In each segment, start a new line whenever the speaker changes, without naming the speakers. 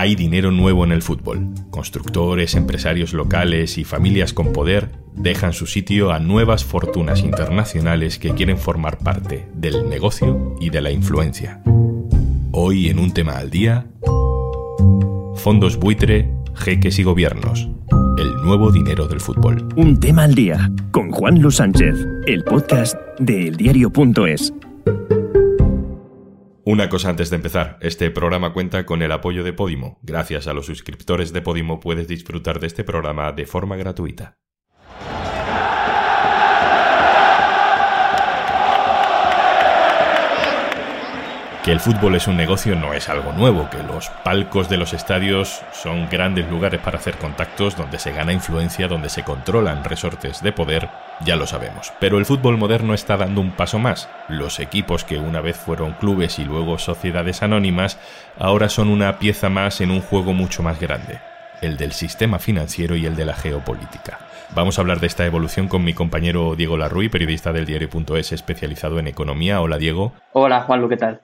Hay dinero nuevo en el fútbol. Constructores, empresarios locales y familias con poder dejan su sitio a nuevas fortunas internacionales que quieren formar parte del negocio y de la influencia. Hoy en un tema al día, fondos buitre, jeques y gobiernos. El nuevo dinero del fútbol.
Un tema al día con Juan Luis Sánchez, el podcast de eldiario.es.
Una cosa antes de empezar, este programa cuenta con el apoyo de Podimo. Gracias a los suscriptores de Podimo puedes disfrutar de este programa de forma gratuita. Que el fútbol es un negocio no es algo nuevo, que los palcos de los estadios son grandes lugares para hacer contactos donde se gana influencia, donde se controlan resortes de poder, ya lo sabemos. Pero el fútbol moderno está dando un paso más. Los equipos que una vez fueron clubes y luego sociedades anónimas, ahora son una pieza más en un juego mucho más grande, el del sistema financiero y el de la geopolítica. Vamos a hablar de esta evolución con mi compañero Diego Larruy, periodista del diario.es especializado en economía. Hola Diego.
Hola Juanlu, ¿qué tal?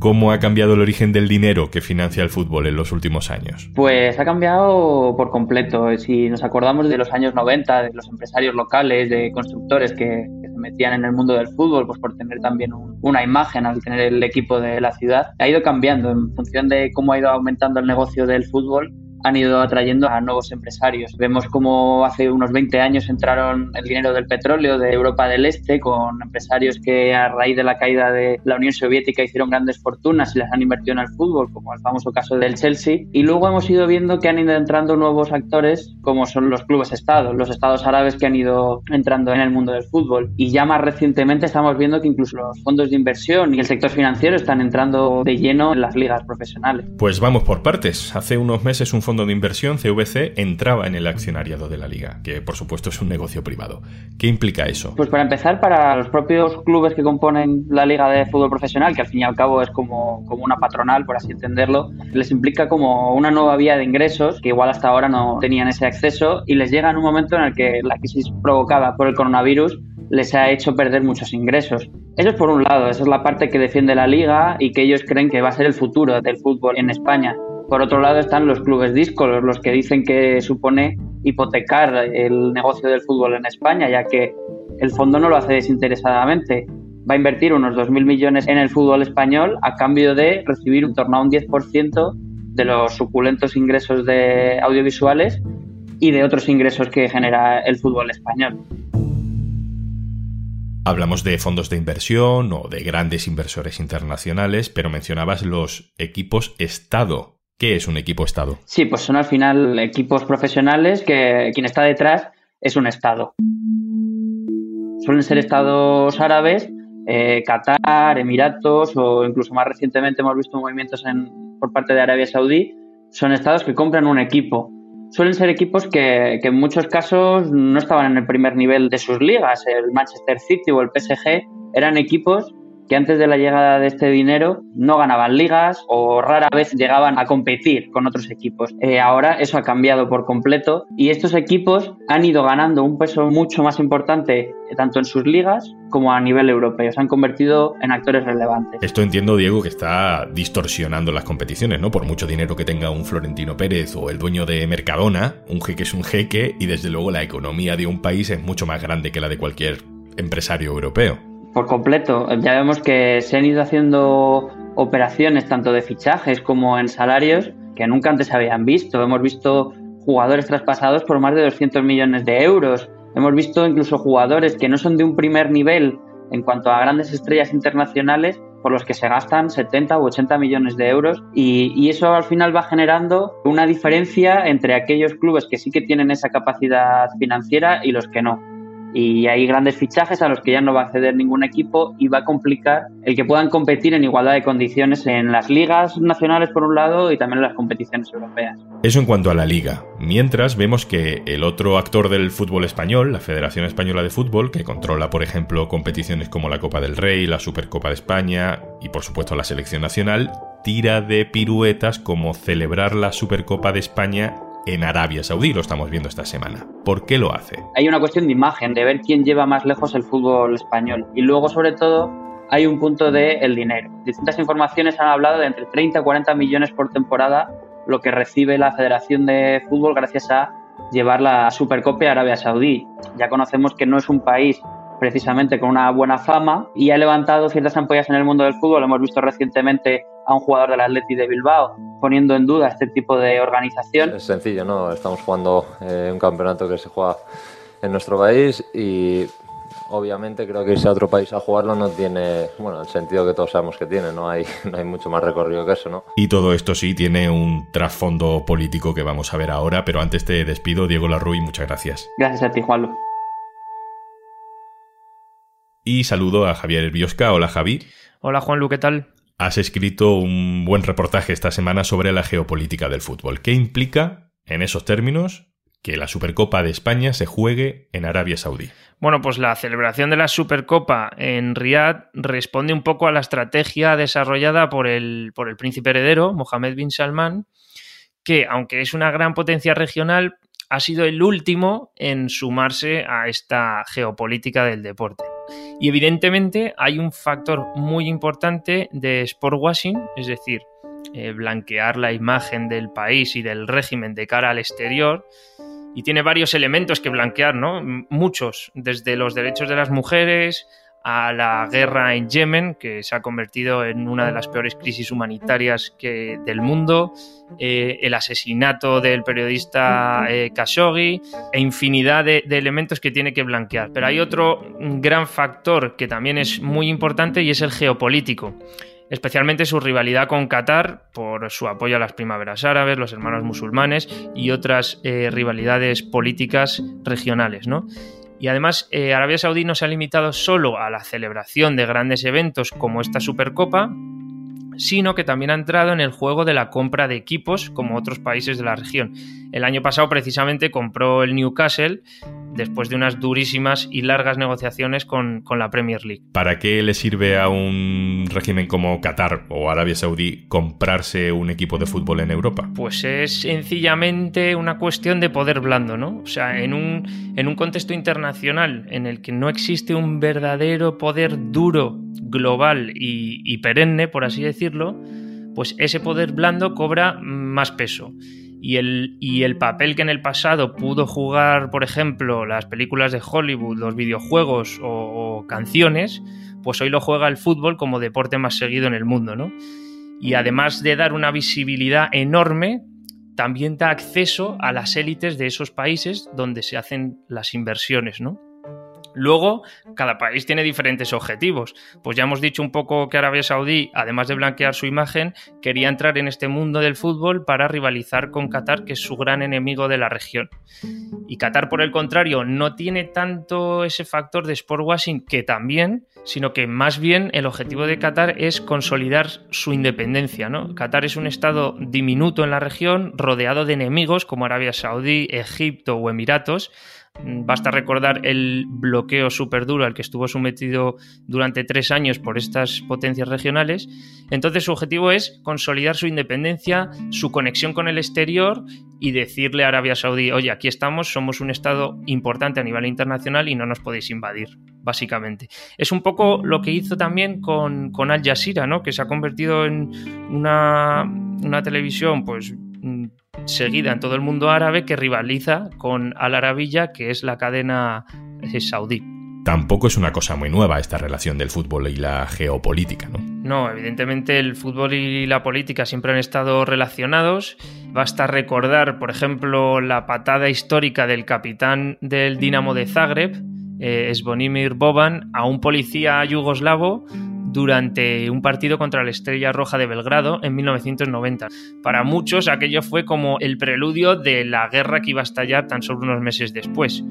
¿Cómo ha cambiado el origen del dinero que financia el fútbol en los últimos años?
Pues ha cambiado por completo. Si nos acordamos de los años 90, de los empresarios locales, de constructores que, se metían en el mundo del fútbol, pues por tener también una imagen al tener el equipo de la ciudad, ha ido cambiando en función de cómo ha ido aumentando el negocio del fútbol han ido atrayendo a nuevos empresarios. Vemos como hace unos 20 años entraron el dinero del petróleo de Europa del Este con empresarios que a raíz de la caída de la Unión Soviética hicieron grandes fortunas y las han invertido en el fútbol, como el famoso caso del Chelsea. Y luego hemos ido viendo que han ido entrando nuevos actores como son los clubes estados, los estados árabes que han ido entrando en el mundo del fútbol. Y ya más recientemente estamos viendo que incluso los fondos de inversión y el sector financiero están entrando de lleno en las ligas profesionales.
Pues vamos por partes. Hace unos meses un fondo de inversión, CVC, entraba en el accionariado de la liga, que por supuesto es un negocio privado. ¿Qué implica eso?
Pues para empezar, para los propios clubes que componen la liga de fútbol profesional, que al fin y al cabo es como, como una patronal, por así entenderlo, les implica como una nueva vía de ingresos que igual hasta ahora no tenían ese acceso y les llega en un momento en el que la crisis provocada por el coronavirus les ha hecho perder muchos ingresos. Eso es por un lado, esa es la parte que defiende la liga y que ellos creen que va a ser el futuro del fútbol en España. Por otro lado están los clubes discos, los que dicen que supone hipotecar el negocio del fútbol en España, ya que el fondo no lo hace desinteresadamente. Va a invertir unos 2.000 millones en el fútbol español a cambio de recibir un torno a un 10% de los suculentos ingresos de audiovisuales y de otros ingresos que genera el fútbol español.
Hablamos de fondos de inversión o de grandes inversores internacionales, pero mencionabas los equipos Estado. ¿Qué es un equipo Estado?
Sí, pues son al final equipos profesionales que quien está detrás es un Estado. Suelen ser estados árabes, eh, Qatar, Emiratos o incluso más recientemente hemos visto movimientos en, por parte de Arabia Saudí. Son estados que compran un equipo. Suelen ser equipos que, que en muchos casos no estaban en el primer nivel de sus ligas. El Manchester City o el PSG eran equipos que antes de la llegada de este dinero no ganaban ligas o rara vez llegaban a competir con otros equipos. Eh, ahora eso ha cambiado por completo y estos equipos han ido ganando un peso mucho más importante eh, tanto en sus ligas como a nivel europeo. Se han convertido en actores relevantes.
Esto entiendo, Diego, que está distorsionando las competiciones, ¿no? Por mucho dinero que tenga un Florentino Pérez o el dueño de Mercadona, un jeque es un jeque y desde luego la economía de un país es mucho más grande que la de cualquier empresario europeo.
Por completo. Ya vemos que se han ido haciendo operaciones tanto de fichajes como en salarios que nunca antes habían visto. Hemos visto jugadores traspasados por más de 200 millones de euros. Hemos visto incluso jugadores que no son de un primer nivel en cuanto a grandes estrellas internacionales por los que se gastan 70 u 80 millones de euros y, y, eso al final va generando una diferencia entre aquellos clubes que sí que tienen esa capacidad financiera y los que no y hay grandes fichajes a los que ya no va a acceder ningún equipo y va a complicar el que puedan competir en igualdad de condiciones en las ligas nacionales por un lado y también en las competiciones europeas.
Eso en cuanto a la liga. Mientras vemos que el otro actor del fútbol español, la Federación Española de Fútbol, que controla por ejemplo competiciones como la Copa del Rey, la Supercopa de España y por supuesto la selección nacional, tira de piruetas como celebrar la Supercopa de España en Arabia Saudí, lo estamos viendo esta semana. ¿Por qué lo hace?
Hay una cuestión de imagen, de ver quién lleva más lejos el fútbol español. Y luego, sobre todo, hay un punto de el dinero. Distintas informaciones han hablado de entre 30 y 40 millones por temporada lo que recibe la Federación de Fútbol gracias a llevar la Supercopa a Arabia Saudí. Ya conocemos que no es un país precisamente con una buena fama y ha levantado ciertas ampollas en el mundo del fútbol. Hemos visto recientemente a un jugador del Atleti de Bilbao poniendo en duda este tipo de organización.
Es sencillo, ¿no? Estamos jugando eh, un campeonato que se juega en nuestro país y obviamente creo que irse a otro país a jugarlo no tiene, bueno, el sentido que todos sabemos que tiene, no hay, no hay mucho más recorrido que eso, ¿no?
Y todo esto sí tiene un trasfondo político que vamos a ver ahora, pero antes te despido, Diego Larruy, muchas gracias.
Gracias a ti, Juanlo.
Y saludo a Javier Biosca. Hola, Javi.
Hola, Juanlu, ¿qué tal?
Has escrito un buen reportaje esta semana sobre la geopolítica del fútbol. ¿Qué implica, en esos términos, que la Supercopa de España se juegue en Arabia Saudí?
Bueno, pues la celebración de la Supercopa en Riad responde un poco a la estrategia desarrollada por el, por el príncipe heredero, Mohammed bin Salman, que, aunque es una gran potencia regional, ha sido el último en sumarse a esta geopolítica del deporte. Y evidentemente hay un factor muy importante de sport washing, es decir, eh, blanquear la imagen del país y del régimen de cara al exterior. Y tiene varios elementos que blanquear, ¿no? Muchos, desde los derechos de las mujeres, a la guerra en Yemen, que se ha convertido en una de las peores crisis humanitarias que, del mundo, eh, el asesinato del periodista eh, Khashoggi e infinidad de, de, elementos que tiene que blanquear. Pero hay otro gran factor que también es muy importante y es el geopolítico especialmente su rivalidad con Qatar por su apoyo a las primaveras árabes, los hermanos musulmanes y otras eh, rivalidades políticas regionales, ¿no? Y además, eh, Arabia Saudí no se ha limitado solo a la celebración de grandes eventos como esta Supercopa, sino que también ha entrado en el juego de la compra de equipos como otros países de la región. El año pasado precisamente compró el Newcastle después de unas durísimas y largas negociaciones con, con, la Premier League.
¿Para qué le sirve a un régimen como Qatar o Arabia Saudí comprarse un equipo de fútbol en Europa?
Pues es sencillamente una cuestión de poder blando, ¿no? O sea, en un, en un contexto internacional en el que no existe un verdadero poder duro, global y, y perenne, por así decirlo, pues ese poder blando cobra más peso y el, y el papel que en el pasado pudo jugar, por ejemplo, las películas de Hollywood, los videojuegos o, o, canciones, pues hoy lo juega el fútbol como deporte más seguido en el mundo, ¿no? Y además de dar una visibilidad enorme, también da acceso a las élites de esos países donde se hacen las inversiones, ¿no? Luego, cada país tiene diferentes objetivos. Pues ya hemos dicho un poco que Arabia Saudí, además de blanquear su imagen, quería entrar en este mundo del fútbol para rivalizar con Qatar, que es su gran enemigo de la región. Y Qatar, por el contrario, no tiene tanto ese factor de sport washing que también, sino que más bien el objetivo de Qatar es consolidar su independencia. ¿no? Qatar es un estado diminuto en la región, rodeado de enemigos como Arabia Saudí, Egipto o Emiratos, Basta recordar el bloqueo súper duro al que estuvo sometido durante tres años por estas potencias regionales. Entonces su objetivo es consolidar su independencia, su conexión con el exterior y decirle a Arabia Saudí, oye, aquí estamos, somos un Estado importante a nivel internacional y no nos podéis invadir, básicamente. Es un poco lo que hizo también con, con Al Jazeera, ¿no? que se ha convertido en una, una televisión pues seguida en todo el mundo árabe que rivaliza con Al Arabiya, que es la cadena eh, saudí.
Tampoco es una cosa muy nueva esta relación del fútbol y la geopolítica, ¿no?
No, evidentemente el fútbol y la política siempre han estado relacionados. Basta recordar, por ejemplo, la patada histórica del capitán del Dinamo de Zagreb, eh, Svonimir Boban, a un policía yugoslavo durante un partido contra la Estrella Roja de Belgrado en 1990. Para muchos aquello fue como el preludio de la guerra que iba a estallar tan solo unos meses después.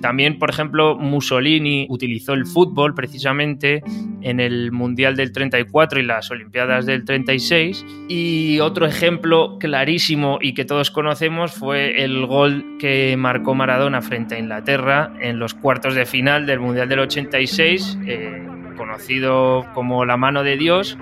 También, por ejemplo, Mussolini utilizó el fútbol precisamente en el Mundial del 34 y las Olimpiadas del 36. Y otro ejemplo clarísimo y que todos conocemos fue el gol que marcó Maradona frente a Inglaterra en los cuartos de final del Mundial del 86. Eh, conocido como la mano de Dios,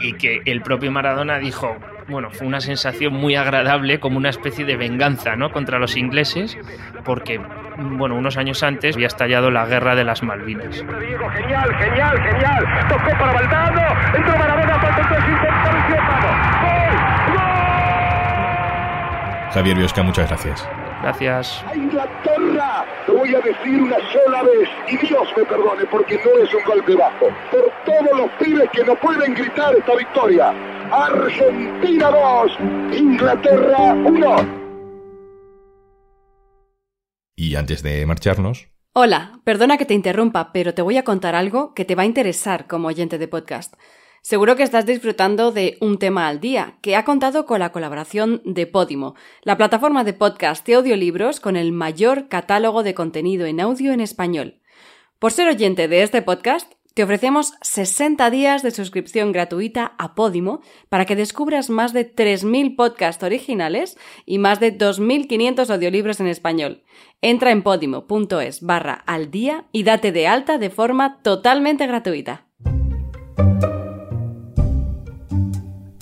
y que el propio Maradona dijo, bueno, fue una sensación muy agradable, como una especie de venganza ¿no? contra los ingleses, porque bueno, unos años antes había estallado la guerra de las Malvinas.
Genial, genial, genial. Tocó para Valdano, entró Maradona,
Javier Biosca, muchas gracias.
Gracias.
A Inglaterra, lo voy a decir una sola vez, y Dios me perdone porque no es un golpe bajo. Por todos los pibes que no pueden gritar esta victoria. Argentina 2, Inglaterra 1.
Y antes de marcharnos...
Hola, perdona que te interrumpa, pero te voy a contar algo que te va a interesar como oyente de podcast. Seguro que estás disfrutando de Un tema al día, que ha contado con la colaboración de Podimo, la plataforma de podcast de audiolibros con el mayor catálogo de contenido en audio en español. Por ser oyente de este podcast, te ofrecemos 60 días de suscripción gratuita a Podimo para que descubras más de 3.000 podcasts originales y más de 2.500 audiolibros en español. Entra en podimo.es barra al día y date de alta de forma totalmente gratuita.